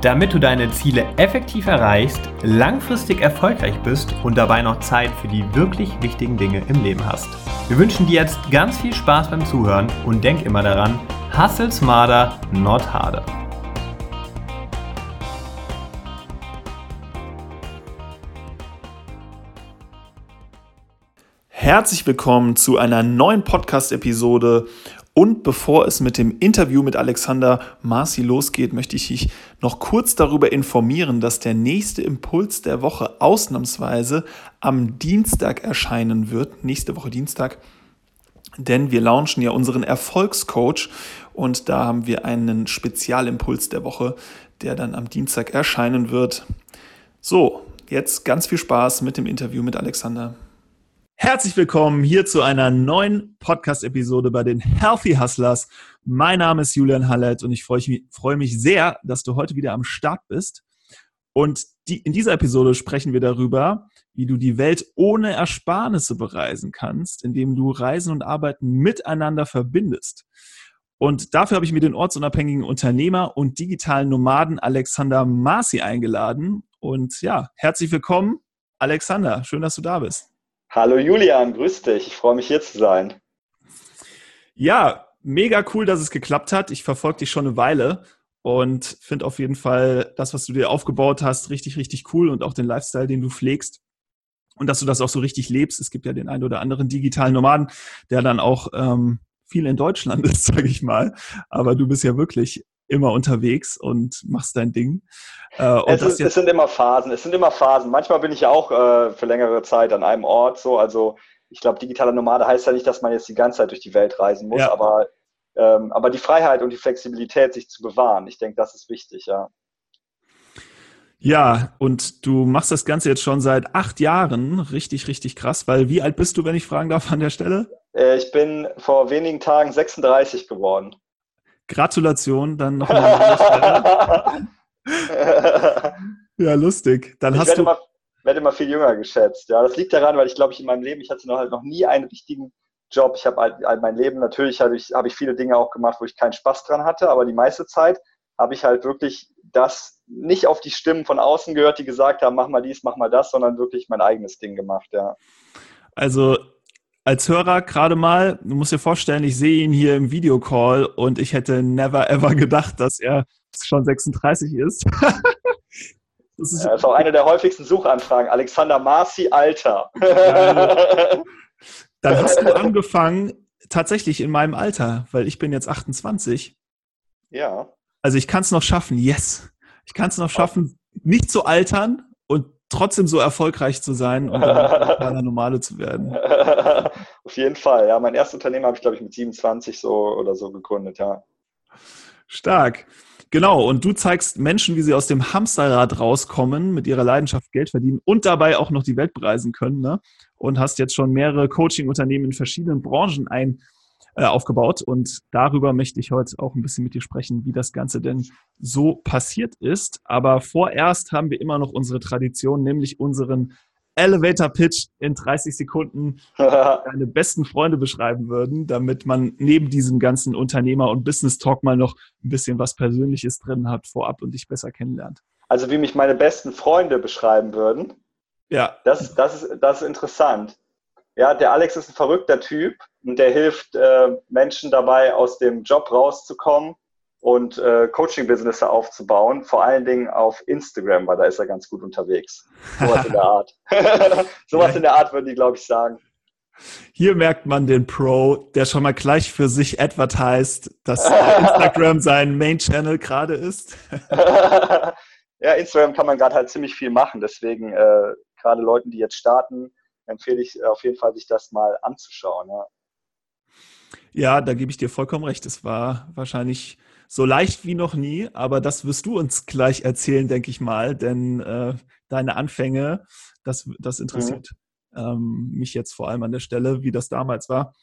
Damit du deine Ziele effektiv erreichst, langfristig erfolgreich bist und dabei noch Zeit für die wirklich wichtigen Dinge im Leben hast. Wir wünschen dir jetzt ganz viel Spaß beim Zuhören und denk immer daran, hustle smarter, not harder. Herzlich willkommen zu einer neuen Podcast-Episode. Und bevor es mit dem Interview mit Alexander Marci losgeht, möchte ich dich noch kurz darüber informieren, dass der nächste Impuls der Woche ausnahmsweise am Dienstag erscheinen wird. Nächste Woche Dienstag. Denn wir launchen ja unseren Erfolgscoach und da haben wir einen Spezialimpuls der Woche, der dann am Dienstag erscheinen wird. So, jetzt ganz viel Spaß mit dem Interview mit Alexander. Herzlich willkommen hier zu einer neuen Podcast-Episode bei den Healthy Hustlers. Mein Name ist Julian Hallett und ich freue mich, sehr, dass du heute wieder am Start bist. Und die, in dieser Episode sprechen wir darüber, wie du die Welt ohne Ersparnisse bereisen kannst, indem du Reisen und Arbeiten miteinander verbindest. Und dafür habe ich mir den ortsunabhängigen Unternehmer und digitalen Nomaden Alexander Marci eingeladen. Und ja, herzlich willkommen, Alexander. Schön, dass du da bist. Hallo Julian, grüß dich. Ich freue mich hier zu sein. Ja, mega cool, dass es geklappt hat. Ich verfolge dich schon eine Weile und finde auf jeden Fall das, was du dir aufgebaut hast, richtig, richtig cool und auch den Lifestyle, den du pflegst. Und dass du das auch so richtig lebst. Es gibt ja den einen oder anderen digitalen Nomaden, der dann auch ähm, viel in Deutschland ist, sage ich mal. Aber du bist ja wirklich immer unterwegs und machst dein Ding. Äh, es, ist, es, sind immer Phasen, es sind immer Phasen. Manchmal bin ich ja auch äh, für längere Zeit an einem Ort so. Also ich glaube, digitaler Nomade heißt ja nicht, dass man jetzt die ganze Zeit durch die Welt reisen muss, ja. aber, ähm, aber die Freiheit und die Flexibilität, sich zu bewahren, ich denke, das ist wichtig, ja. Ja, und du machst das Ganze jetzt schon seit acht Jahren. Richtig, richtig krass. Weil wie alt bist du, wenn ich fragen darf, an der Stelle? Äh, ich bin vor wenigen Tagen 36 geworden. Gratulation dann noch mal. ja, lustig. Dann ich hast werde du. Immer, werde immer viel jünger geschätzt. Ja, das liegt daran, weil ich glaube, ich in meinem Leben, ich hatte noch halt noch nie einen richtigen Job. Ich habe halt, halt mein Leben, natürlich habe ich, habe ich viele Dinge auch gemacht, wo ich keinen Spaß dran hatte, aber die meiste Zeit habe ich halt wirklich das nicht auf die Stimmen von außen gehört, die gesagt haben, mach mal dies, mach mal das, sondern wirklich mein eigenes Ding gemacht, ja. Also als Hörer gerade mal, du musst dir vorstellen, ich sehe ihn hier im Videocall und ich hätte never ever gedacht, dass er schon 36 ist. das, ist, ja, das ist auch eine der häufigsten Suchanfragen. Alexander Marci, Alter. Dann hast du angefangen, tatsächlich in meinem Alter, weil ich bin jetzt 28. Ja. Also ich kann es noch schaffen, yes. Ich kann es noch schaffen, nicht zu altern trotzdem so erfolgreich zu sein und dann Normale zu werden. Auf jeden Fall, ja. Mein erstes Unternehmen habe ich, glaube ich, mit 27 so oder so gegründet, ja. Stark. Genau, und du zeigst Menschen, wie sie aus dem Hamsterrad rauskommen, mit ihrer Leidenschaft Geld verdienen und dabei auch noch die Welt bereisen können. Ne? Und hast jetzt schon mehrere Coaching-Unternehmen in verschiedenen Branchen ein, äh, aufgebaut. Und darüber möchte ich heute auch ein bisschen mit dir sprechen, wie das Ganze denn so passiert ist. Aber vorerst haben wir immer noch unsere Tradition, nämlich unseren Elevator Pitch in 30 Sekunden deine besten Freunde beschreiben würden, damit man neben diesem ganzen Unternehmer- und Business Talk mal noch ein bisschen was Persönliches drin hat vorab und dich besser kennenlernt. Also wie mich meine besten Freunde beschreiben würden. Ja. Das, das, ist, das ist interessant. Ja, der Alex ist ein verrückter Typ und der hilft äh, Menschen dabei, aus dem Job rauszukommen und äh, Coaching-Business aufzubauen, vor allen Dingen auf Instagram, weil da ist er ganz gut unterwegs. Sowas in der Art. Sowas in der Art würden die, glaube ich, sagen. Hier merkt man den Pro, der schon mal gleich für sich advertised, dass Instagram sein Main-Channel gerade ist. ja, Instagram kann man gerade halt ziemlich viel machen. Deswegen, äh, gerade Leuten, die jetzt starten, empfehle ich auf jeden Fall, sich das mal anzuschauen. Ja. Ja, da gebe ich dir vollkommen recht. Es war wahrscheinlich so leicht wie noch nie, aber das wirst du uns gleich erzählen, denke ich mal, denn äh, deine Anfänge, das, das interessiert mhm. ähm, mich jetzt vor allem an der Stelle, wie das damals war.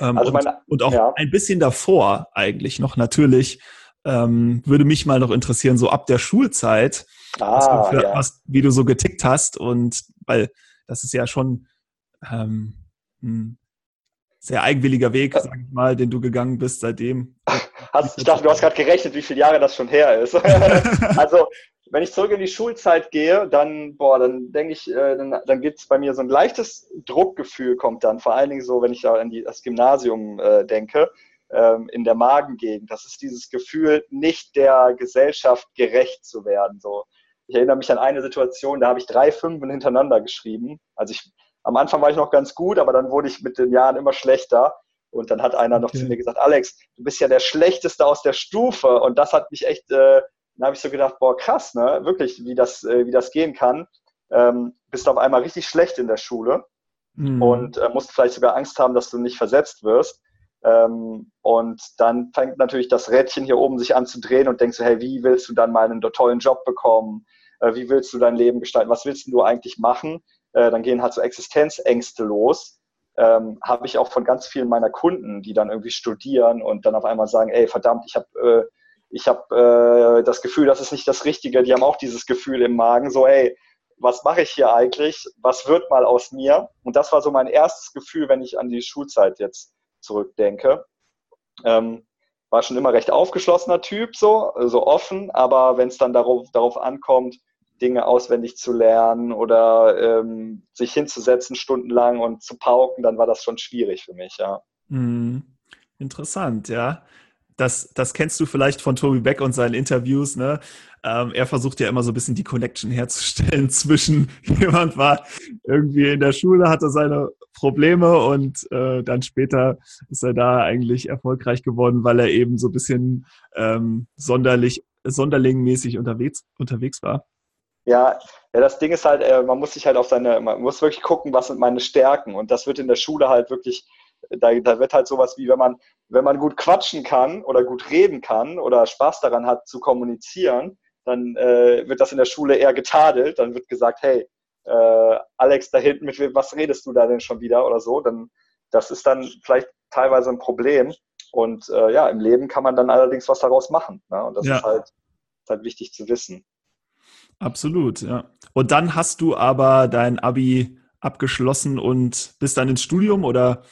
Ähm, also meine, und, und, auch ja. ein bisschen davor eigentlich noch natürlich. Ähm, würde mich mal noch interessieren, so ab der Schulzeit, ah, was, ja. was, wie du so getickt hast und weil das ist ja schon ähm, ein sehr eigenwilliger Weg, sag ich mal, den du gegangen bist seitdem. Hast, ich dachte, du hast gerade gerechnet, wie viele Jahre das schon her ist. also wenn ich zurück in die Schulzeit gehe, dann, boah, dann denke ich, äh, dann, dann gibt es bei mir so ein leichtes Druckgefühl, kommt dann, vor allen Dingen so, wenn ich da an die, das Gymnasium äh, denke, ähm, in der Magengegend. Das ist dieses Gefühl, nicht der Gesellschaft gerecht zu werden. So. Ich erinnere mich an eine Situation, da habe ich drei Fünfen hintereinander geschrieben. Also ich, am Anfang war ich noch ganz gut, aber dann wurde ich mit den Jahren immer schlechter. Und dann hat einer okay. noch zu mir gesagt, Alex, du bist ja der Schlechteste aus der Stufe. Und das hat mich echt äh, dann habe ich so gedacht, boah, krass, ne? Wirklich, wie das, äh, wie das gehen kann. Ähm, bist auf einmal richtig schlecht in der Schule mhm. und äh, musst vielleicht sogar Angst haben, dass du nicht versetzt wirst. Ähm, und dann fängt natürlich das Rädchen hier oben sich an zu drehen und denkst du, hey, wie willst du dann mal einen tollen Job bekommen? Äh, wie willst du dein Leben gestalten? Was willst du eigentlich machen? Äh, dann gehen halt so Existenzängste los. Ähm, habe ich auch von ganz vielen meiner Kunden, die dann irgendwie studieren und dann auf einmal sagen, ey, verdammt, ich habe äh, ich habe äh, das Gefühl, das ist nicht das Richtige. Die haben auch dieses Gefühl im Magen, so, ey, was mache ich hier eigentlich? Was wird mal aus mir? Und das war so mein erstes Gefühl, wenn ich an die Schulzeit jetzt zurückdenke. Ähm, war schon immer recht aufgeschlossener Typ, so, so offen, aber wenn es dann darauf, darauf ankommt, Dinge auswendig zu lernen oder ähm, sich hinzusetzen stundenlang und zu pauken, dann war das schon schwierig für mich, ja. Mm, interessant, ja das, das kennst du vielleicht von Toby Beck und seinen Interviews, ne? Ähm, er versucht ja immer so ein bisschen die Connection herzustellen zwischen jemand war irgendwie in der Schule, hatte seine Probleme und äh, dann später ist er da eigentlich erfolgreich geworden, weil er eben so ein bisschen ähm, sonderlich, sonderlingmäßig unterwegs, unterwegs war. Ja, ja, das Ding ist halt, äh, man muss sich halt auf seine, man muss wirklich gucken, was sind meine Stärken und das wird in der Schule halt wirklich da, da wird halt sowas wie, wenn man, wenn man gut quatschen kann oder gut reden kann oder Spaß daran hat zu kommunizieren, dann äh, wird das in der Schule eher getadelt. Dann wird gesagt, hey, äh, Alex, da hinten, mit was redest du da denn schon wieder oder so? Dann, das ist dann vielleicht teilweise ein Problem. Und äh, ja, im Leben kann man dann allerdings was daraus machen. Ne? Und das ja. ist, halt, ist halt wichtig zu wissen. Absolut, ja. Und dann hast du aber dein Abi abgeschlossen und bist dann ins Studium oder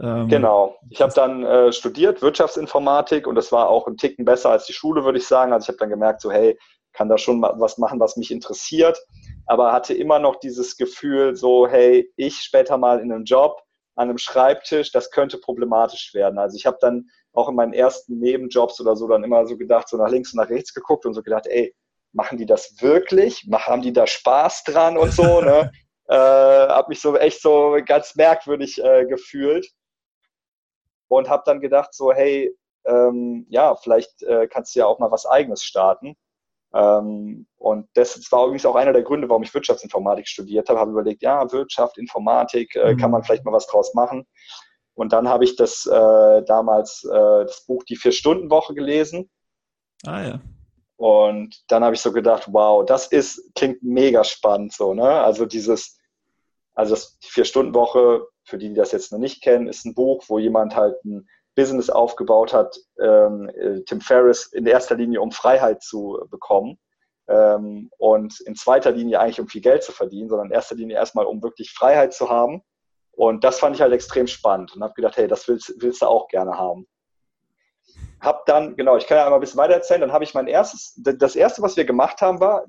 ähm, genau. Ich habe dann äh, studiert Wirtschaftsinformatik und das war auch ein Ticken besser als die Schule, würde ich sagen. Also ich habe dann gemerkt, so hey, kann da schon was machen, was mich interessiert, aber hatte immer noch dieses Gefühl, so hey, ich später mal in einem Job an einem Schreibtisch, das könnte problematisch werden. Also ich habe dann auch in meinen ersten Nebenjobs oder so dann immer so gedacht, so nach links und nach rechts geguckt und so gedacht, ey, machen die das wirklich? Haben die da Spaß dran und so? Ne? äh, habe mich so echt so ganz merkwürdig äh, gefühlt und habe dann gedacht, so, hey, ähm, ja, vielleicht äh, kannst du ja auch mal was Eigenes starten. Ähm, und das war übrigens auch einer der Gründe, warum ich Wirtschaftsinformatik studiert habe. Habe überlegt, ja, Wirtschaft, Informatik, äh, mhm. kann man vielleicht mal was draus machen. Und dann habe ich das äh, damals äh, das Buch Die Vier-Stunden-Woche gelesen. Ah ja. Und dann habe ich so gedacht, wow, das ist, klingt mega spannend so, ne? Also dieses, also das, die Vier-Stunden-Woche für die, die das jetzt noch nicht kennen, ist ein Buch, wo jemand halt ein Business aufgebaut hat, ähm, äh, Tim Ferriss, in erster Linie, um Freiheit zu bekommen. Ähm, und in zweiter Linie eigentlich, um viel Geld zu verdienen, sondern in erster Linie erstmal, um wirklich Freiheit zu haben. Und das fand ich halt extrem spannend und habe gedacht, hey, das willst, willst du auch gerne haben. Hab dann, genau, ich kann ja einmal ein bisschen weiter erzählen, dann habe ich mein erstes, das erste, was wir gemacht haben, war,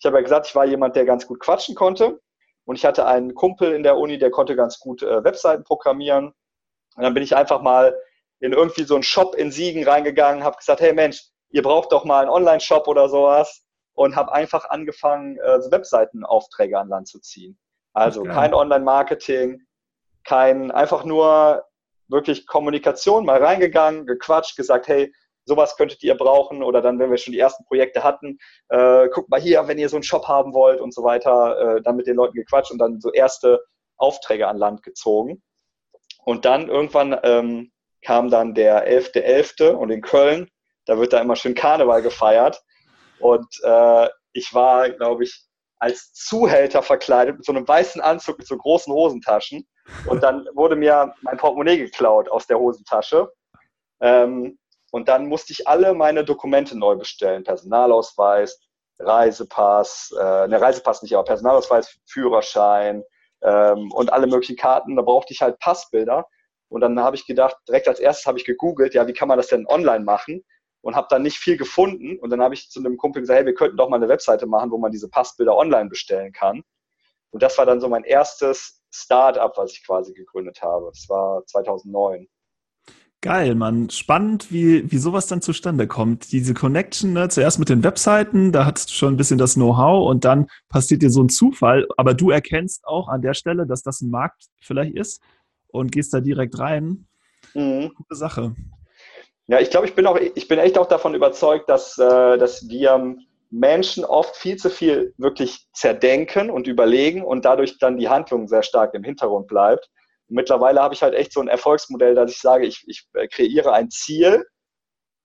ich habe ja gesagt, ich war jemand, der ganz gut quatschen konnte. Und ich hatte einen Kumpel in der Uni, der konnte ganz gut äh, Webseiten programmieren. Und dann bin ich einfach mal in irgendwie so einen Shop in Siegen reingegangen, habe gesagt, hey Mensch, ihr braucht doch mal einen Online-Shop oder sowas. Und habe einfach angefangen, äh, Webseitenaufträge an Land zu ziehen. Also okay. kein Online-Marketing, kein, einfach nur wirklich Kommunikation, mal reingegangen, gequatscht, gesagt, hey, sowas könntet ihr brauchen oder dann, wenn wir schon die ersten Projekte hatten, äh, guckt mal hier, wenn ihr so einen Shop haben wollt und so weiter, äh, dann mit den Leuten gequatscht und dann so erste Aufträge an Land gezogen. Und dann irgendwann ähm, kam dann der 11.11. .11. und in Köln, da wird da immer schön Karneval gefeiert. Und äh, ich war, glaube ich, als Zuhälter verkleidet mit so einem weißen Anzug mit so großen Hosentaschen. Und dann wurde mir mein Portemonnaie geklaut aus der Hosentasche. Ähm, und dann musste ich alle meine Dokumente neu bestellen. Personalausweis, Reisepass, äh, ne Reisepass nicht, aber Personalausweis, Führerschein ähm, und alle möglichen Karten. Da brauchte ich halt Passbilder. Und dann habe ich gedacht, direkt als erstes habe ich gegoogelt, ja, wie kann man das denn online machen? Und habe dann nicht viel gefunden. Und dann habe ich zu einem Kumpel gesagt, hey, wir könnten doch mal eine Webseite machen, wo man diese Passbilder online bestellen kann. Und das war dann so mein erstes Start-up, was ich quasi gegründet habe. Das war 2009. Geil, Mann. Spannend, wie, wie sowas dann zustande kommt. Diese Connection, ne? zuerst mit den Webseiten, da hast du schon ein bisschen das Know-how und dann passiert dir so ein Zufall, aber du erkennst auch an der Stelle, dass das ein Markt vielleicht ist und gehst da direkt rein. Mhm. Gute Sache. Ja, ich glaube, ich bin auch, ich bin echt auch davon überzeugt, dass, äh, dass wir Menschen oft viel zu viel wirklich zerdenken und überlegen und dadurch dann die Handlung sehr stark im Hintergrund bleibt mittlerweile habe ich halt echt so ein Erfolgsmodell, dass ich sage, ich, ich äh, kreiere ein Ziel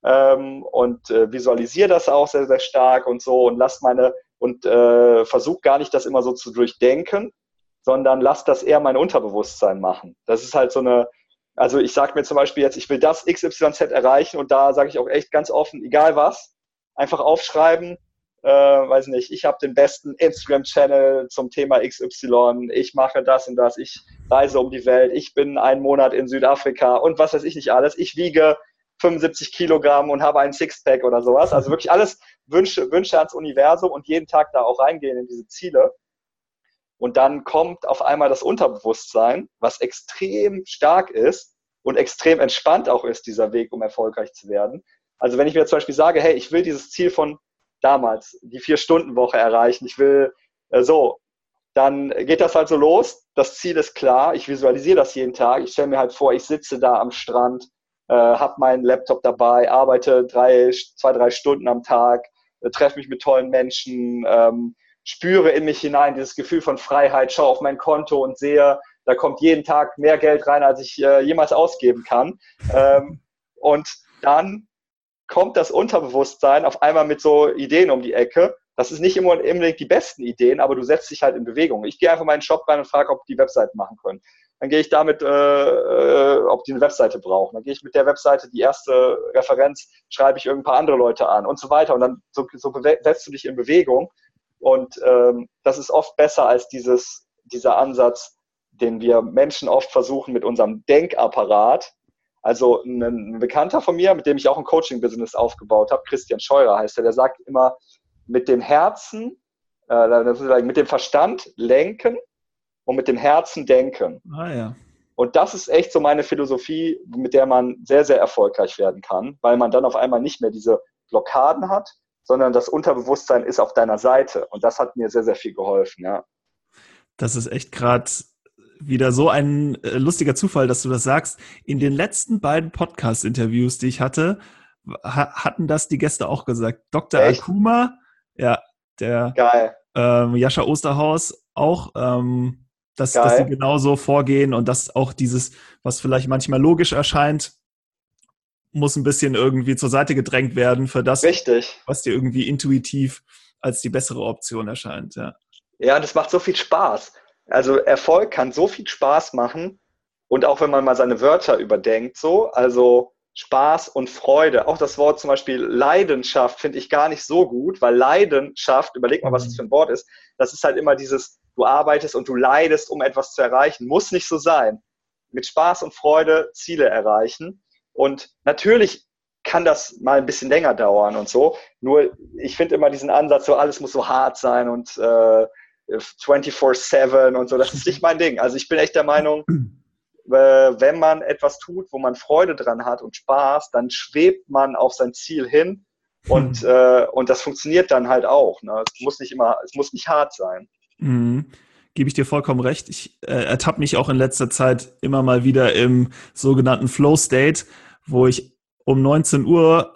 ähm, und äh, visualisiere das auch sehr, sehr stark und so und lass meine und äh, versuche gar nicht das immer so zu durchdenken, sondern lass das eher mein Unterbewusstsein machen. Das ist halt so eine, also ich sage mir zum Beispiel jetzt, ich will das XYZ erreichen und da sage ich auch echt ganz offen, egal was, einfach aufschreiben, äh, weiß nicht, ich habe den besten Instagram-Channel zum Thema XY, ich mache das und das, ich reise um die Welt, ich bin einen Monat in Südafrika und was weiß ich nicht alles. Ich wiege 75 Kilogramm und habe einen Sixpack oder sowas. Also wirklich alles Wünsche, Wünsche ans Universum und jeden Tag da auch reingehen in diese Ziele. Und dann kommt auf einmal das Unterbewusstsein, was extrem stark ist und extrem entspannt auch ist, dieser Weg, um erfolgreich zu werden. Also wenn ich mir zum Beispiel sage, hey, ich will dieses Ziel von damals, die Vier-Stunden-Woche erreichen, ich will äh, so, dann geht das halt so los. Das Ziel ist klar. Ich visualisiere das jeden Tag. Ich stelle mir halt vor, ich sitze da am Strand, äh, habe meinen Laptop dabei, arbeite drei, zwei, drei Stunden am Tag, äh, treffe mich mit tollen Menschen, ähm, spüre in mich hinein dieses Gefühl von Freiheit, schaue auf mein Konto und sehe, da kommt jeden Tag mehr Geld rein, als ich äh, jemals ausgeben kann. Ähm, und dann kommt das Unterbewusstsein auf einmal mit so Ideen um die Ecke. Das ist nicht immer unbedingt die besten Ideen, aber du setzt dich halt in Bewegung. Ich gehe einfach mal in den Shop rein und frage, ob die Webseiten machen können. Dann gehe ich damit, äh, äh, ob die eine Webseite brauchen. Dann gehe ich mit der Webseite die erste Referenz, schreibe ich irgendein paar andere Leute an und so weiter. Und dann so, so setzt du dich in Bewegung. Und ähm, das ist oft besser als dieses, dieser Ansatz, den wir Menschen oft versuchen mit unserem Denkapparat also ein, Bekannter von mir, mit dem ich auch ein Coaching-Business aufgebaut habe, Christian Scheurer heißt er, der sagt immer, mit dem Herzen, äh, mit dem Verstand lenken und mit dem Herzen denken. Ah ja. Und das ist echt so meine Philosophie, mit der man sehr, sehr erfolgreich werden kann, weil man dann auf einmal nicht mehr diese Blockaden hat, sondern das Unterbewusstsein ist auf deiner Seite. Und das hat mir sehr, sehr viel geholfen, ja. Das ist echt gerade wieder so ein äh, lustiger Zufall, dass du das sagst. In den letzten beiden Podcast-Interviews, die ich hatte, ha hatten das die Gäste auch gesagt. Dr. Echt? Akuma, ja, der Geil. Ähm, Jascha Osterhaus auch, ähm, dass, dass sie genauso vorgehen und dass auch dieses, was vielleicht manchmal logisch erscheint, muss ein bisschen irgendwie zur Seite gedrängt werden für das, Richtig. was dir irgendwie intuitiv als die bessere Option erscheint. Ja, ja das macht so viel Spaß. Also Erfolg kann so viel Spaß machen und auch wenn man mal seine Wörter überdenkt, so, also Spaß und Freude. Auch das Wort zum Beispiel Leidenschaft finde ich gar nicht so gut, weil Leidenschaft, überleg mal, was das für ein Wort ist, das ist halt immer dieses, du arbeitest und du leidest, um etwas zu erreichen. Muss nicht so sein. Mit Spaß und Freude Ziele erreichen. Und natürlich kann das mal ein bisschen länger dauern und so. Nur ich finde immer diesen Ansatz, so alles muss so hart sein und äh, 24-7 und so, das ist nicht mein Ding. Also ich bin echt der Meinung, äh, wenn man etwas tut, wo man Freude dran hat und Spaß, dann schwebt man auf sein Ziel hin und, mhm. äh, und das funktioniert dann halt auch. Ne? Es muss nicht immer, es muss nicht hart sein. Mhm. Gebe ich dir vollkommen recht. Ich äh, ertappe mich auch in letzter Zeit immer mal wieder im sogenannten Flow State, wo ich um 19 Uhr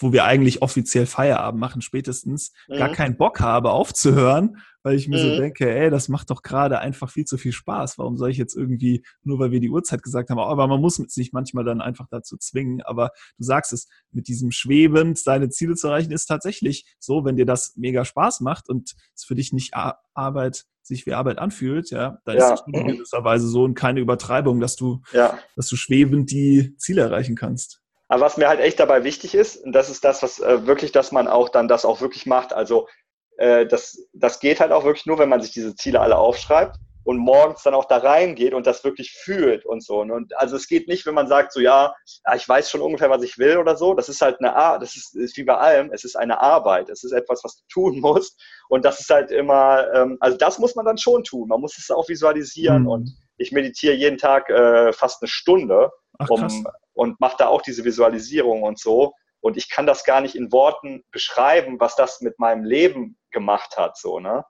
wo wir eigentlich offiziell Feierabend machen, spätestens, mhm. gar keinen Bock habe aufzuhören, weil ich mir mhm. so denke, ey, das macht doch gerade einfach viel zu viel Spaß. Warum soll ich jetzt irgendwie, nur weil wir die Uhrzeit gesagt haben, aber man muss sich manchmal dann einfach dazu zwingen. Aber du sagst es, mit diesem Schwebend seine Ziele zu erreichen, ist tatsächlich so, wenn dir das mega Spaß macht und es für dich nicht Arbeit sich wie Arbeit anfühlt, ja, dann ja. ist das in gewisser Weise so und keine Übertreibung, dass du, ja. dass du schwebend die Ziele erreichen kannst. Aber was mir halt echt dabei wichtig ist, und das ist das, was äh, wirklich, dass man auch dann das auch wirklich macht. Also äh, das, das geht halt auch wirklich nur, wenn man sich diese Ziele alle aufschreibt und morgens dann auch da reingeht und das wirklich fühlt und so. Und also es geht nicht, wenn man sagt, so ja, ich weiß schon ungefähr, was ich will oder so. Das ist halt eine Art, das ist, ist wie bei allem, es ist eine Arbeit, es ist etwas, was du tun musst. Und das ist halt immer, ähm, also das muss man dann schon tun. Man muss es auch visualisieren mhm. und ich meditiere jeden Tag äh, fast eine Stunde. Ach, um, und mache da auch diese Visualisierung und so. Und ich kann das gar nicht in Worten beschreiben, was das mit meinem Leben gemacht hat. So, ne?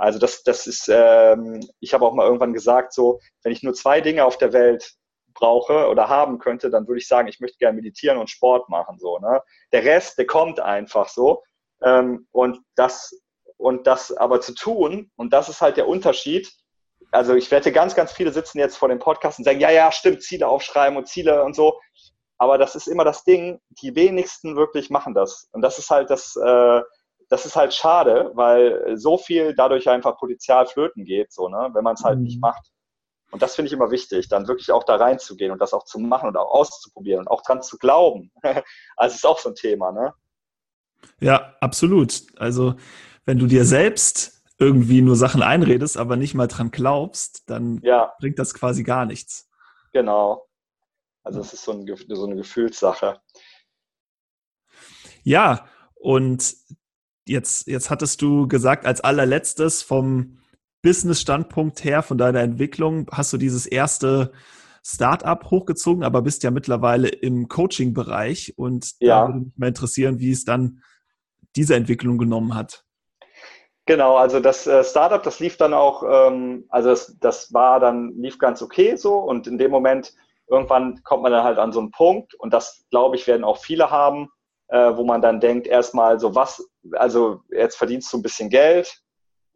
Also das, das ist, ähm, ich habe auch mal irgendwann gesagt, so, wenn ich nur zwei Dinge auf der Welt brauche oder haben könnte, dann würde ich sagen, ich möchte gerne meditieren und Sport machen. So, ne? Der Rest, der kommt einfach so. Ähm, und das, und das aber zu tun, und das ist halt der Unterschied, also ich wette, ganz, ganz viele sitzen jetzt vor dem Podcast und sagen, ja, ja, stimmt, Ziele aufschreiben und Ziele und so. Aber das ist immer das Ding, die wenigsten wirklich machen das. Und das ist halt das, äh, das ist halt schade, weil so viel dadurch einfach Potenzial flöten geht, so, ne, wenn man es halt mhm. nicht macht. Und das finde ich immer wichtig, dann wirklich auch da reinzugehen und das auch zu machen und auch auszuprobieren und auch dran zu glauben. also ist auch so ein Thema, ne? Ja, absolut. Also wenn du dir selbst irgendwie nur Sachen einredest, aber nicht mal dran glaubst, dann ja. bringt das quasi gar nichts. Genau. Also es ist so, ein, so eine Gefühlssache. Ja, und jetzt, jetzt hattest du gesagt, als allerletztes vom Business-Standpunkt her, von deiner Entwicklung, hast du dieses erste Startup hochgezogen, aber bist ja mittlerweile im Coaching-Bereich und ja. da würde mich mal interessieren, wie es dann diese Entwicklung genommen hat. Genau, also das äh, Startup, das lief dann auch, ähm, also das, das war dann, lief ganz okay so und in dem Moment, irgendwann kommt man dann halt an so einen Punkt und das, glaube ich, werden auch viele haben, äh, wo man dann denkt, erstmal so was, also jetzt verdienst du ein bisschen Geld,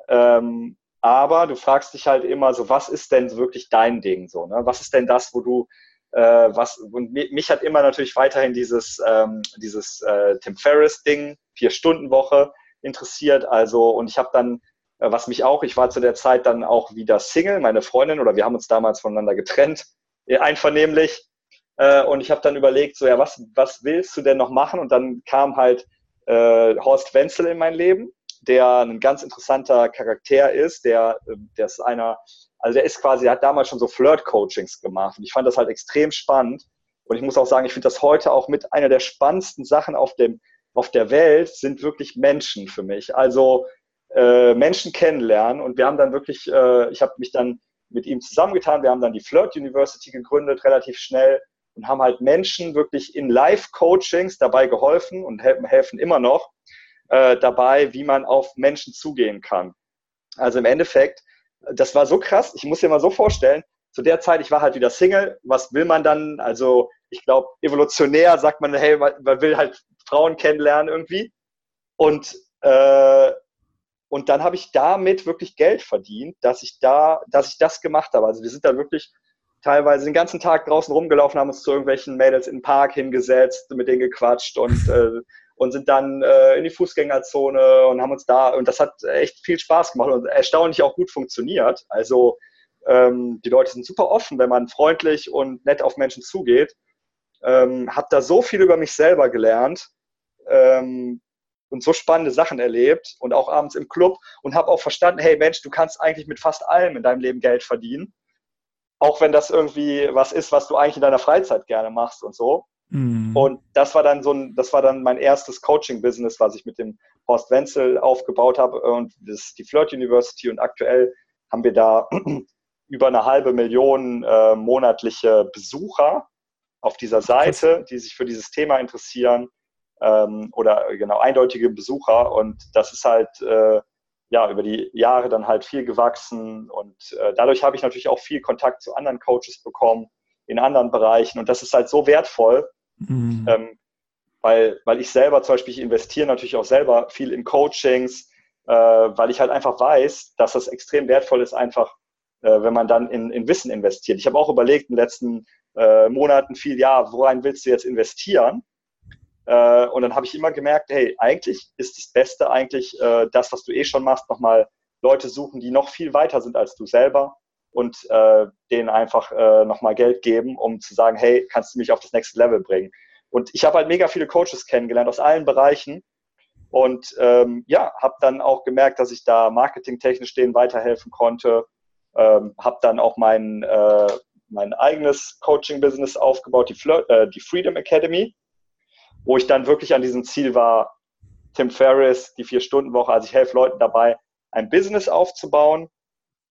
ähm, aber du fragst dich halt immer so, was ist denn wirklich dein Ding so, ne? Was ist denn das, wo du äh, was, und mich hat immer natürlich weiterhin dieses, ähm, dieses äh, Tim Ferriss-Ding, Vier-Stunden-Woche, interessiert. Also, und ich habe dann, äh, was mich auch, ich war zu der Zeit dann auch wieder Single, meine Freundin, oder wir haben uns damals voneinander getrennt, äh, einvernehmlich. Äh, und ich habe dann überlegt, so, ja, was, was willst du denn noch machen? Und dann kam halt äh, Horst Wenzel in mein Leben, der ein ganz interessanter Charakter ist, der, der ist einer, also der ist quasi, der hat damals schon so Flirt-Coachings gemacht. Und ich fand das halt extrem spannend. Und ich muss auch sagen, ich finde das heute auch mit einer der spannendsten Sachen auf dem auf der Welt sind wirklich Menschen für mich. Also äh, Menschen kennenlernen und wir haben dann wirklich, äh, ich habe mich dann mit ihm zusammengetan, wir haben dann die Flirt University gegründet, relativ schnell und haben halt Menschen wirklich in Live-Coachings dabei geholfen und helfen, immer noch äh, dabei, wie man auf Menschen zugehen kann. Also im Endeffekt, das war so krass, ich muss dir mal so vorstellen, zu der Zeit, ich war halt wieder Single, was will man dann? Also ich glaube, evolutionär sagt man, hey, man, man will halt Frauen kennenlernen irgendwie. Und, äh, und dann habe ich damit wirklich Geld verdient, dass ich da, dass ich das gemacht habe. Also wir sind da wirklich teilweise den ganzen Tag draußen rumgelaufen, haben uns zu irgendwelchen Mädels in den Park hingesetzt, mit denen gequatscht und, äh, und sind dann äh, in die Fußgängerzone und haben uns da, und das hat echt viel Spaß gemacht und erstaunlich auch gut funktioniert. Also ähm, die Leute sind super offen, wenn man freundlich und nett auf Menschen zugeht ähm, habe da so viel über mich selber gelernt ähm, und so spannende Sachen erlebt und auch abends im Club und habe auch verstanden, hey Mensch, du kannst eigentlich mit fast allem in deinem Leben Geld verdienen, auch wenn das irgendwie was ist, was du eigentlich in deiner Freizeit gerne machst und so. Mhm. Und das war dann so ein, das war dann mein erstes Coaching-Business, was ich mit dem Horst Wenzel aufgebaut habe und das ist die Flirt University und aktuell haben wir da über eine halbe Million äh, monatliche Besucher auf dieser Seite, die sich für dieses Thema interessieren ähm, oder genau eindeutige Besucher. Und das ist halt äh, ja über die Jahre dann halt viel gewachsen. Und äh, dadurch habe ich natürlich auch viel Kontakt zu anderen Coaches bekommen in anderen Bereichen. Und das ist halt so wertvoll. Mhm. Ähm, weil, weil ich selber zum Beispiel, ich investiere natürlich auch selber viel in Coachings, äh, weil ich halt einfach weiß, dass das extrem wertvoll ist, einfach, äh, wenn man dann in, in Wissen investiert. Ich habe auch überlegt in den letzten äh, Monaten viel, ja, worein willst du jetzt investieren? Äh, und dann habe ich immer gemerkt, hey, eigentlich ist das Beste eigentlich äh, das, was du eh schon machst, nochmal Leute suchen, die noch viel weiter sind als du selber und äh, denen einfach äh, nochmal Geld geben, um zu sagen, hey, kannst du mich auf das nächste Level bringen? Und ich habe halt mega viele Coaches kennengelernt aus allen Bereichen und ähm, ja, habe dann auch gemerkt, dass ich da marketingtechnisch denen weiterhelfen konnte. Ähm, habe dann auch mein, äh, mein eigenes Coaching-Business aufgebaut, die, Flirt, äh, die Freedom Academy wo ich dann wirklich an diesem Ziel war, Tim Ferriss, die Vier-Stunden-Woche, also ich helfe Leuten dabei, ein Business aufzubauen,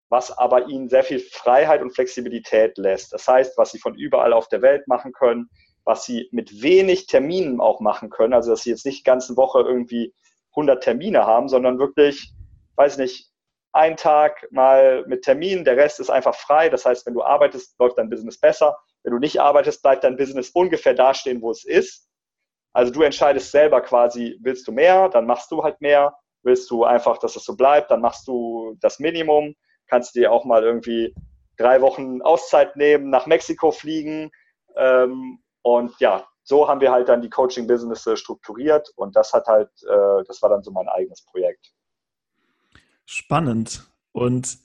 was aber ihnen sehr viel Freiheit und Flexibilität lässt. Das heißt, was sie von überall auf der Welt machen können, was sie mit wenig Terminen auch machen können, also dass sie jetzt nicht die ganze Woche irgendwie 100 Termine haben, sondern wirklich, weiß nicht, ein Tag mal mit Terminen, der Rest ist einfach frei. Das heißt, wenn du arbeitest, läuft dein Business besser. Wenn du nicht arbeitest, bleibt dein Business ungefähr dastehen, wo es ist. Also du entscheidest selber quasi, willst du mehr, dann machst du halt mehr. Willst du einfach, dass es so bleibt, dann machst du das Minimum. Kannst dir auch mal irgendwie drei Wochen Auszeit nehmen, nach Mexiko fliegen. Ähm, und ja, so haben wir halt dann die Coaching-Business strukturiert und das hat halt, äh, das war dann so mein eigenes Projekt. Spannend. Und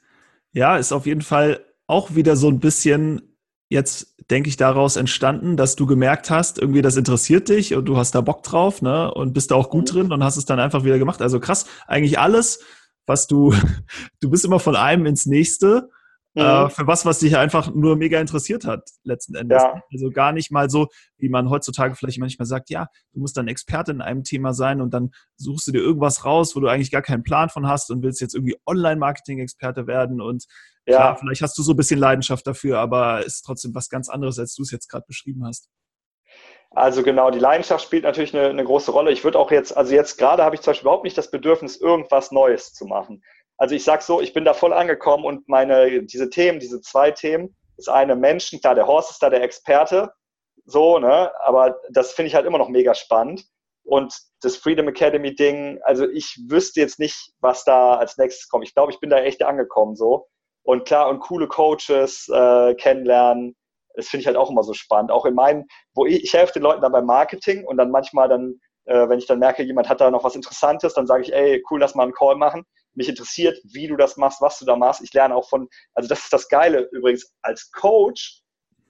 ja, ist auf jeden Fall auch wieder so ein bisschen jetzt, denke ich, daraus entstanden, dass du gemerkt hast, irgendwie das interessiert dich und du hast da Bock drauf, ne? Und bist da auch gut mhm. drin und hast es dann einfach wieder gemacht. Also krass, eigentlich alles, was du, du bist immer von einem ins nächste. Äh, mhm. Äh, für was, was dich einfach nur mega interessiert hat, letzten Endes. Ja. Also gar nicht mal so, wie man heutzutage vielleicht manchmal sagt, ja, du musst dann Experte in einem Thema sein und dann suchst du dir irgendwas raus, wo du eigentlich gar keinen Plan von hast und willst jetzt irgendwie Online-Marketing-Experte werden und ja. Klar, vielleicht hast du so ein bisschen Leidenschaft dafür, aber ist trotzdem was ganz anderes, als du es jetzt gerade beschrieben hast. Also genau, die Leidenschaft spielt natürlich eine, eine große Rolle. Ich würde auch jetzt, also jetzt gerade habe ich zum Beispiel überhaupt nicht das Bedürfnis, irgendwas Neues zu machen. Also ich sage so, ich bin da voll angekommen und meine, diese Themen, diese zwei Themen, das eine Menschen, klar, der Horst ist da der Experte, so, ne, aber das finde ich halt immer noch mega spannend. Und das Freedom Academy Ding, also ich wüsste jetzt nicht, was da als nächstes kommt. Ich glaube, ich bin da echt angekommen so. Und klar, und coole Coaches äh, kennenlernen, das finde ich halt auch immer so spannend. Auch in meinen, wo ich, ich helfe den Leuten dann beim Marketing und dann manchmal dann, äh, wenn ich dann merke, jemand hat da noch was Interessantes, dann sage ich, ey, cool, lass mal einen Call machen. Mich interessiert, wie du das machst, was du da machst. Ich lerne auch von, also das ist das Geile übrigens, als Coach,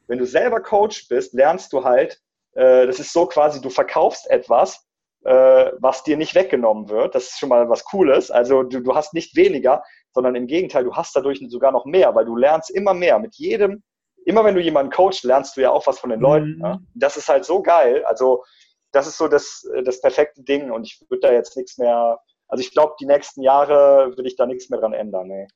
wenn du selber Coach bist, lernst du halt, äh, das ist so quasi, du verkaufst etwas, äh, was dir nicht weggenommen wird. Das ist schon mal was Cooles. Also du, du hast nicht weniger, sondern im Gegenteil, du hast dadurch sogar noch mehr, weil du lernst immer mehr. Mit jedem, immer wenn du jemanden coachst, lernst du ja auch was von den Leuten. Mhm. Ne? Das ist halt so geil. Also das ist so das, das perfekte Ding und ich würde da jetzt nichts mehr, also ich glaube, die nächsten Jahre will ich da nichts mehr dran ändern. Nee.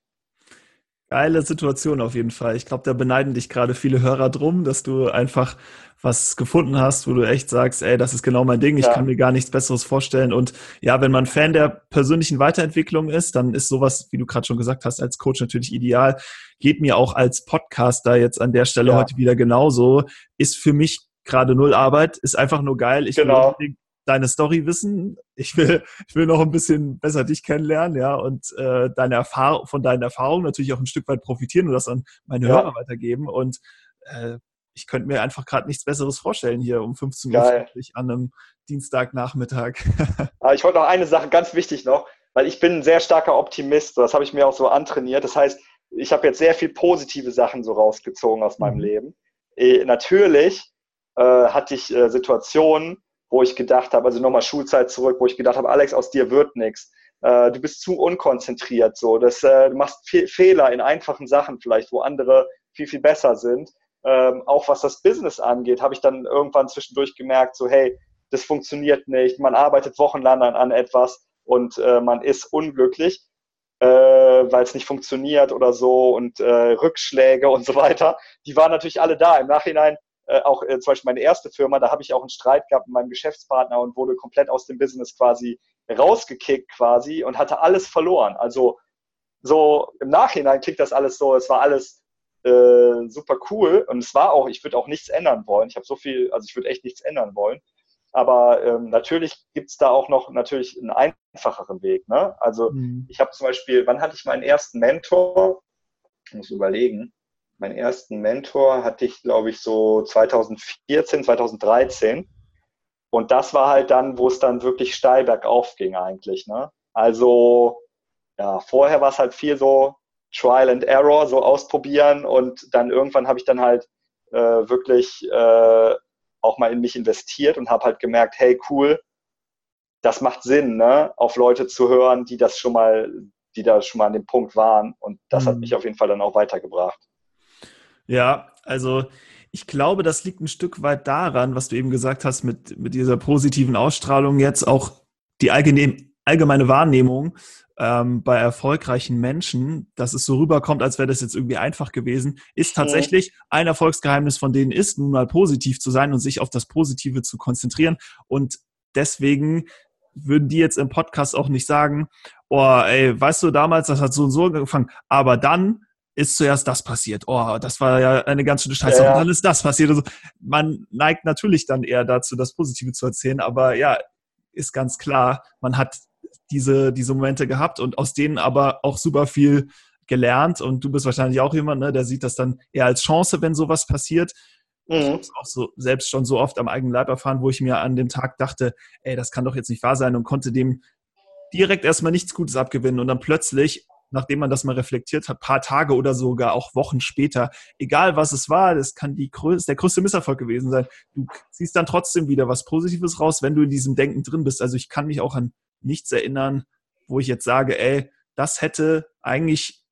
Geile Situation auf jeden Fall. Ich glaube, da beneiden dich gerade viele Hörer drum, dass du einfach was gefunden hast, wo du echt sagst, ey, das ist genau mein Ding, ich ja. kann mir gar nichts Besseres vorstellen. Und ja, wenn man Fan der persönlichen Weiterentwicklung ist, dann ist sowas, wie du gerade schon gesagt hast, als Coach natürlich ideal. Geht mir auch als Podcaster jetzt an der Stelle ja. heute wieder genauso. Ist für mich gerade null Arbeit, ist einfach nur geil. Ich genau. will deine Story wissen. Ich will, ich will noch ein bisschen besser dich kennenlernen, ja, und äh, deine Erfahrung, von deinen Erfahrungen natürlich auch ein Stück weit profitieren und das an meine ja. Hörer weitergeben. Und äh, ich könnte mir einfach gerade nichts Besseres vorstellen hier um 15 Uhr an einem Dienstagnachmittag. Aber ich wollte noch eine Sache ganz wichtig noch, weil ich bin ein sehr starker Optimist. Das habe ich mir auch so antrainiert. Das heißt, ich habe jetzt sehr viel positive Sachen so rausgezogen aus meinem mhm. Leben. E, natürlich äh, hatte ich äh, Situationen, wo ich gedacht habe, also nochmal Schulzeit zurück, wo ich gedacht habe, Alex, aus dir wird nichts. Äh, du bist zu unkonzentriert, so. Das, äh, du machst viel Fehler in einfachen Sachen vielleicht, wo andere viel, viel besser sind. Ähm, auch was das Business angeht, habe ich dann irgendwann zwischendurch gemerkt, so, hey, das funktioniert nicht. Man arbeitet wochenlang an, an etwas und äh, man ist unglücklich, äh, weil es nicht funktioniert oder so und äh, Rückschläge und so weiter. Die waren natürlich alle da. Im Nachhinein äh, auch äh, zum Beispiel meine erste Firma, da habe ich auch einen Streit gehabt mit meinem Geschäftspartner und wurde komplett aus dem Business quasi rausgekickt quasi und hatte alles verloren. Also so im Nachhinein klingt das alles so, es war alles äh, super cool und es war auch, ich würde auch nichts ändern wollen. Ich habe so viel, also ich würde echt nichts ändern wollen. Aber ähm, natürlich gibt's da auch noch natürlich einen einfacheren Weg. Ne? Also mhm. ich habe zum Beispiel, wann hatte ich meinen ersten Mentor? Ich muss überlegen. Meinen ersten Mentor hatte ich, glaube ich, so 2014, 2013. Und das war halt dann, wo es dann wirklich steil bergauf ging eigentlich. Ne? Also ja, vorher war es halt viel so Trial and Error, so ausprobieren und dann irgendwann habe ich dann halt äh, wirklich äh, auch mal in mich investiert und habe halt gemerkt, hey cool, das macht Sinn, ne, auf Leute zu hören, die das schon mal, die da schon mal an dem Punkt waren und das mhm. hat mich auf jeden Fall dann auch weitergebracht. Ja, also ich glaube, das liegt ein Stück weit daran, was du eben gesagt hast, mit, mit dieser positiven Ausstrahlung jetzt auch die allgemeine, allgemeine Wahrnehmung ähm, bei erfolgreichen Menschen, dass es so rüberkommt, als wäre das jetzt irgendwie einfach gewesen, ist tatsächlich ein Erfolgsgeheimnis von denen ist, nun mal positiv zu sein und sich auf das Positive zu konzentrieren. Und deswegen würden die jetzt im Podcast auch nicht sagen, oh, ey, weißt du, damals, das hat so und so angefangen, aber dann ist zuerst das passiert. Oh, das war ja eine ganz schöne Scheiße. Ja. Und dann ist das passiert. Also man neigt natürlich dann eher dazu, das Positive zu erzählen, aber ja, ist ganz klar, man hat diese, diese Momente gehabt und aus denen aber auch super viel gelernt. Und du bist wahrscheinlich auch jemand, ne, der sieht das dann eher als Chance, wenn sowas passiert. Mhm. Ich habe es auch so selbst schon so oft am eigenen Leib erfahren, wo ich mir an dem Tag dachte, ey, das kann doch jetzt nicht wahr sein und konnte dem direkt erstmal nichts Gutes abgewinnen und dann plötzlich, nachdem man das mal reflektiert hat, paar Tage oder sogar auch Wochen später, egal was es war, das kann die der größte Misserfolg gewesen sein. Du siehst dann trotzdem wieder was Positives raus, wenn du in diesem Denken drin bist. Also ich kann mich auch an nichts erinnern, wo ich jetzt sage, ey, das hätte eigentlich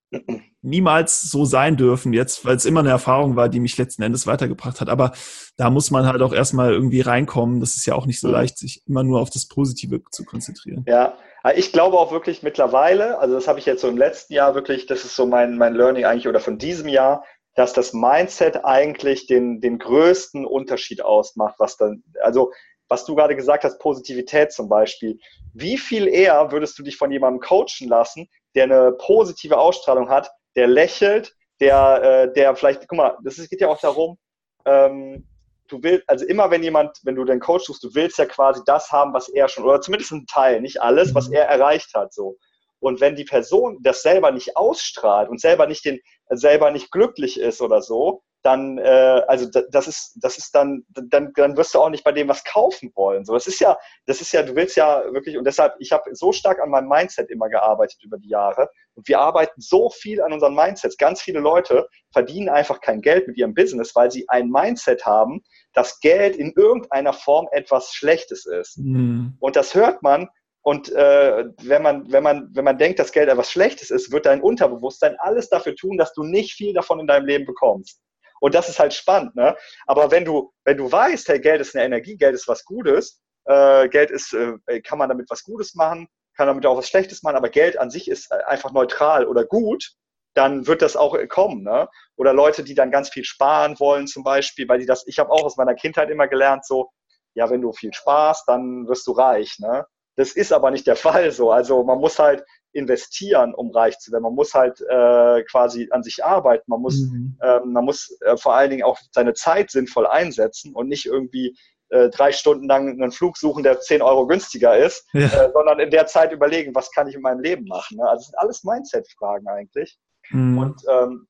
niemals so sein dürfen jetzt, weil es immer eine Erfahrung war, die mich letzten Endes weitergebracht hat. Aber da muss man halt auch erstmal irgendwie reinkommen. Das ist ja auch nicht so mhm. leicht, sich immer nur auf das Positive zu konzentrieren. Ja, ich glaube auch wirklich mittlerweile, also das habe ich jetzt so im letzten Jahr wirklich, das ist so mein, mein Learning eigentlich oder von diesem Jahr, dass das Mindset eigentlich den, den größten Unterschied ausmacht, was dann, also was du gerade gesagt hast, Positivität zum Beispiel. Wie viel eher würdest du dich von jemandem coachen lassen, der eine positive Ausstrahlung hat, der lächelt, der, äh, der vielleicht, guck mal, das geht ja auch darum, ähm, du willst, also immer wenn jemand, wenn du den Coach suchst, du willst ja quasi das haben, was er schon, oder zumindest ein Teil, nicht alles, was er erreicht hat, so. Und wenn die Person das selber nicht ausstrahlt und selber nicht den, selber nicht glücklich ist oder so, dann, äh, also das ist, das ist dann, dann, dann wirst du auch nicht bei dem was kaufen wollen. So, das ist ja, das ist ja, du willst ja wirklich, und deshalb, ich habe so stark an meinem Mindset immer gearbeitet über die Jahre. Und wir arbeiten so viel an unseren Mindsets. Ganz viele Leute verdienen einfach kein Geld mit ihrem Business, weil sie ein Mindset haben, dass Geld in irgendeiner Form etwas Schlechtes ist. Mhm. Und das hört man, und äh, wenn, man, wenn, man, wenn man denkt, dass Geld etwas Schlechtes ist, wird dein Unterbewusstsein alles dafür tun, dass du nicht viel davon in deinem Leben bekommst. Und das ist halt spannend. Ne? Aber wenn du, wenn du weißt, hey, Geld ist eine Energie, Geld ist was Gutes, äh, Geld ist, äh, kann man damit was Gutes machen, kann damit auch was Schlechtes machen, aber Geld an sich ist einfach neutral oder gut, dann wird das auch kommen. Ne? Oder Leute, die dann ganz viel sparen wollen zum Beispiel, weil die das, ich habe auch aus meiner Kindheit immer gelernt, so, ja, wenn du viel sparst, dann wirst du reich. Ne? Das ist aber nicht der Fall so. Also man muss halt investieren, um reich zu werden. Man muss halt äh, quasi an sich arbeiten. Man muss, mhm. äh, man muss äh, vor allen Dingen auch seine Zeit sinnvoll einsetzen und nicht irgendwie äh, drei Stunden lang einen Flug suchen, der zehn Euro günstiger ist, ja. äh, sondern in der Zeit überlegen, was kann ich in meinem Leben machen. Ne? Also es sind alles Mindset-Fragen eigentlich. Mhm. Und ähm,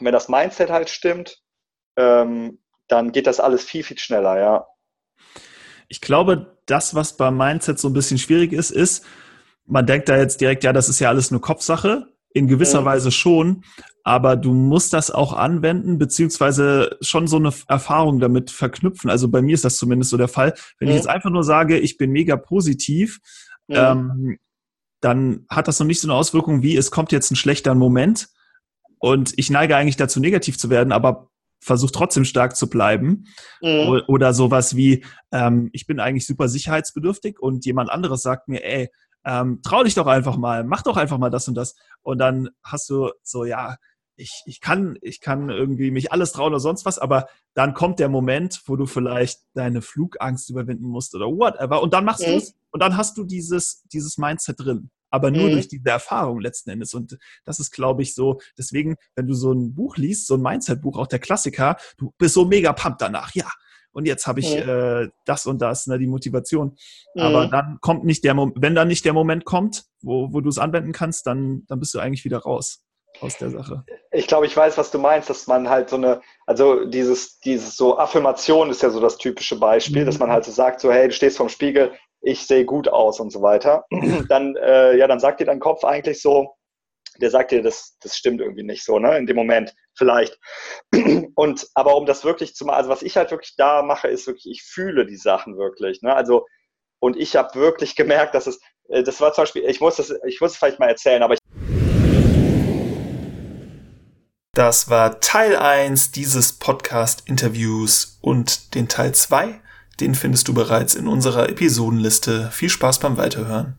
wenn das Mindset halt stimmt, ähm, dann geht das alles viel, viel schneller, ja. Ich glaube, das, was beim Mindset so ein bisschen schwierig ist, ist, man denkt da jetzt direkt, ja, das ist ja alles nur Kopfsache. In gewisser ja. Weise schon, aber du musst das auch anwenden, beziehungsweise schon so eine Erfahrung damit verknüpfen. Also bei mir ist das zumindest so der Fall. Wenn ja. ich jetzt einfach nur sage, ich bin mega positiv, ja. ähm, dann hat das noch nicht so eine Auswirkung wie, es kommt jetzt ein schlechter Moment und ich neige eigentlich dazu, negativ zu werden, aber versuche trotzdem stark zu bleiben. Oder sowas wie, ähm, ich bin eigentlich super sicherheitsbedürftig und jemand anderes sagt mir, ey, ähm, trau dich doch einfach mal, mach doch einfach mal das und das. Und dann hast du so, ja, ich, ich kann, ich kann irgendwie mich alles trauen oder sonst was, aber dann kommt der Moment, wo du vielleicht deine Flugangst überwinden musst oder whatever. Und dann machst mhm. du es und dann hast du dieses, dieses Mindset drin. Aber nur mhm. durch diese Erfahrung letzten Endes. Und das ist, glaube ich, so. Deswegen, wenn du so ein Buch liest, so ein Mindset-Buch, auch der Klassiker, du bist so mega pumped danach. Ja, und jetzt habe ich mhm. äh, das und das, ne, die Motivation. Mhm. Aber dann kommt nicht der Moment, wenn dann nicht der Moment kommt, wo, wo du es anwenden kannst, dann, dann bist du eigentlich wieder raus aus der Sache. Ich glaube, ich weiß, was du meinst, dass man halt so eine, also dieses, dieses so Affirmation ist ja so das typische Beispiel, mhm. dass man halt so sagt, so, hey, du stehst vorm Spiegel, ich sehe gut aus und so weiter. Dann, äh, ja, dann sagt dir dein Kopf eigentlich so, der sagt dir, das, das stimmt irgendwie nicht so, ne, in dem Moment, vielleicht. Und, aber um das wirklich zu machen, also was ich halt wirklich da mache, ist wirklich, ich fühle die Sachen wirklich, ne, also, und ich habe wirklich gemerkt, dass es, äh, das war zum Beispiel, ich muss das, ich muss es vielleicht mal erzählen, aber ich das war Teil 1 dieses Podcast-Interviews und den Teil 2, den findest du bereits in unserer Episodenliste. Viel Spaß beim Weiterhören.